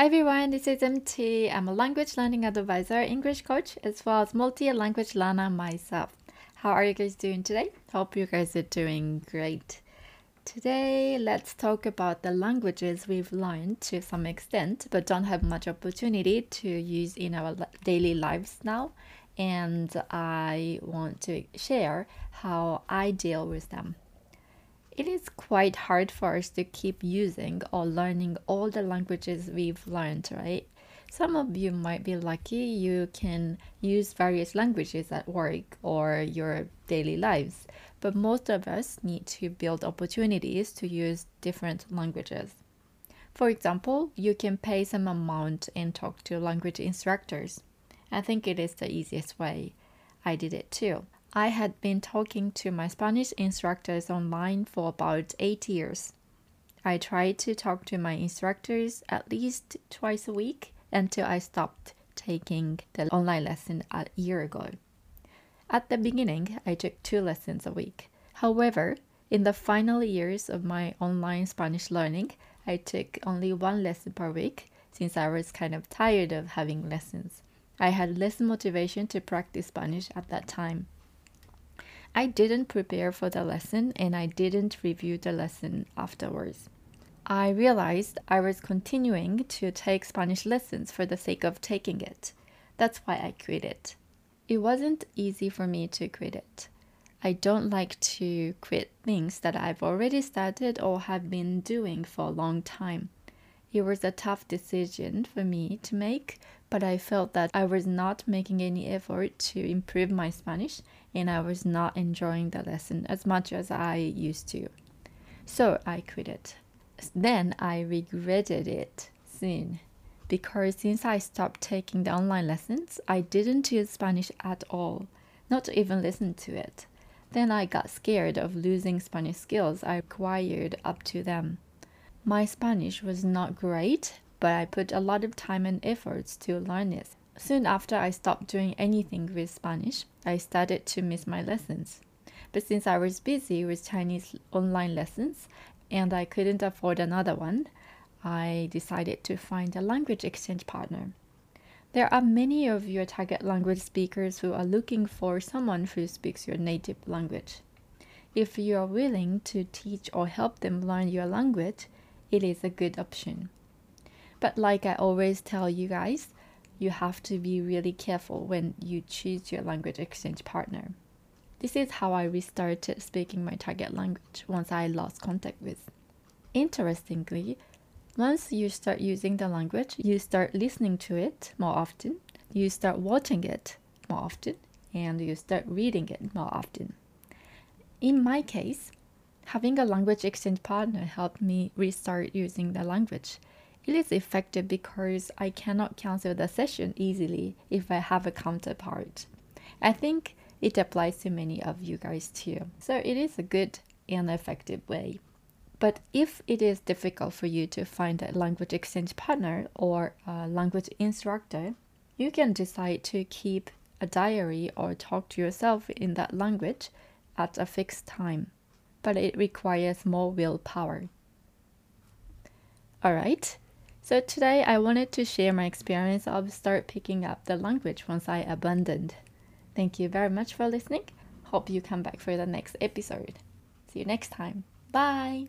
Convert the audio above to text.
Hi everyone, this is MT. I'm a language learning advisor, English coach, as well as multi language learner myself. How are you guys doing today? Hope you guys are doing great. Today, let's talk about the languages we've learned to some extent but don't have much opportunity to use in our daily lives now. And I want to share how I deal with them. It is quite hard for us to keep using or learning all the languages we've learned, right? Some of you might be lucky you can use various languages at work or your daily lives, but most of us need to build opportunities to use different languages. For example, you can pay some amount and talk to language instructors. I think it is the easiest way. I did it too. I had been talking to my Spanish instructors online for about eight years. I tried to talk to my instructors at least twice a week until I stopped taking the online lesson a year ago. At the beginning, I took two lessons a week. However, in the final years of my online Spanish learning, I took only one lesson per week since I was kind of tired of having lessons. I had less motivation to practice Spanish at that time. I didn't prepare for the lesson and I didn't review the lesson afterwards. I realized I was continuing to take Spanish lessons for the sake of taking it. That's why I quit it. It wasn't easy for me to quit it. I don't like to quit things that I've already started or have been doing for a long time. It was a tough decision for me to make, but I felt that I was not making any effort to improve my Spanish and I was not enjoying the lesson as much as I used to. So I quit it. Then I regretted it soon because since I stopped taking the online lessons, I didn't use Spanish at all, not even listen to it. Then I got scared of losing Spanish skills I acquired up to then. My Spanish was not great, but I put a lot of time and efforts to learn it. Soon after I stopped doing anything with Spanish, I started to miss my lessons. But since I was busy with Chinese online lessons and I couldn't afford another one, I decided to find a language exchange partner. There are many of your target language speakers who are looking for someone who speaks your native language. If you are willing to teach or help them learn your language, it is a good option. But like I always tell you guys, you have to be really careful when you choose your language exchange partner. This is how I restarted speaking my target language once I lost contact with. Interestingly, once you start using the language, you start listening to it more often, you start watching it more often, and you start reading it more often. In my case, having a language exchange partner helped me restart using the language it is effective because I cannot cancel the session easily if I have a counterpart. I think it applies to many of you guys too. So it is a good and effective way. But if it is difficult for you to find a language exchange partner or a language instructor, you can decide to keep a diary or talk to yourself in that language at a fixed time. But it requires more willpower. All right, so today I wanted to share my experience of start picking up the language once I abandoned. Thank you very much for listening. Hope you come back for the next episode. See you next time. Bye.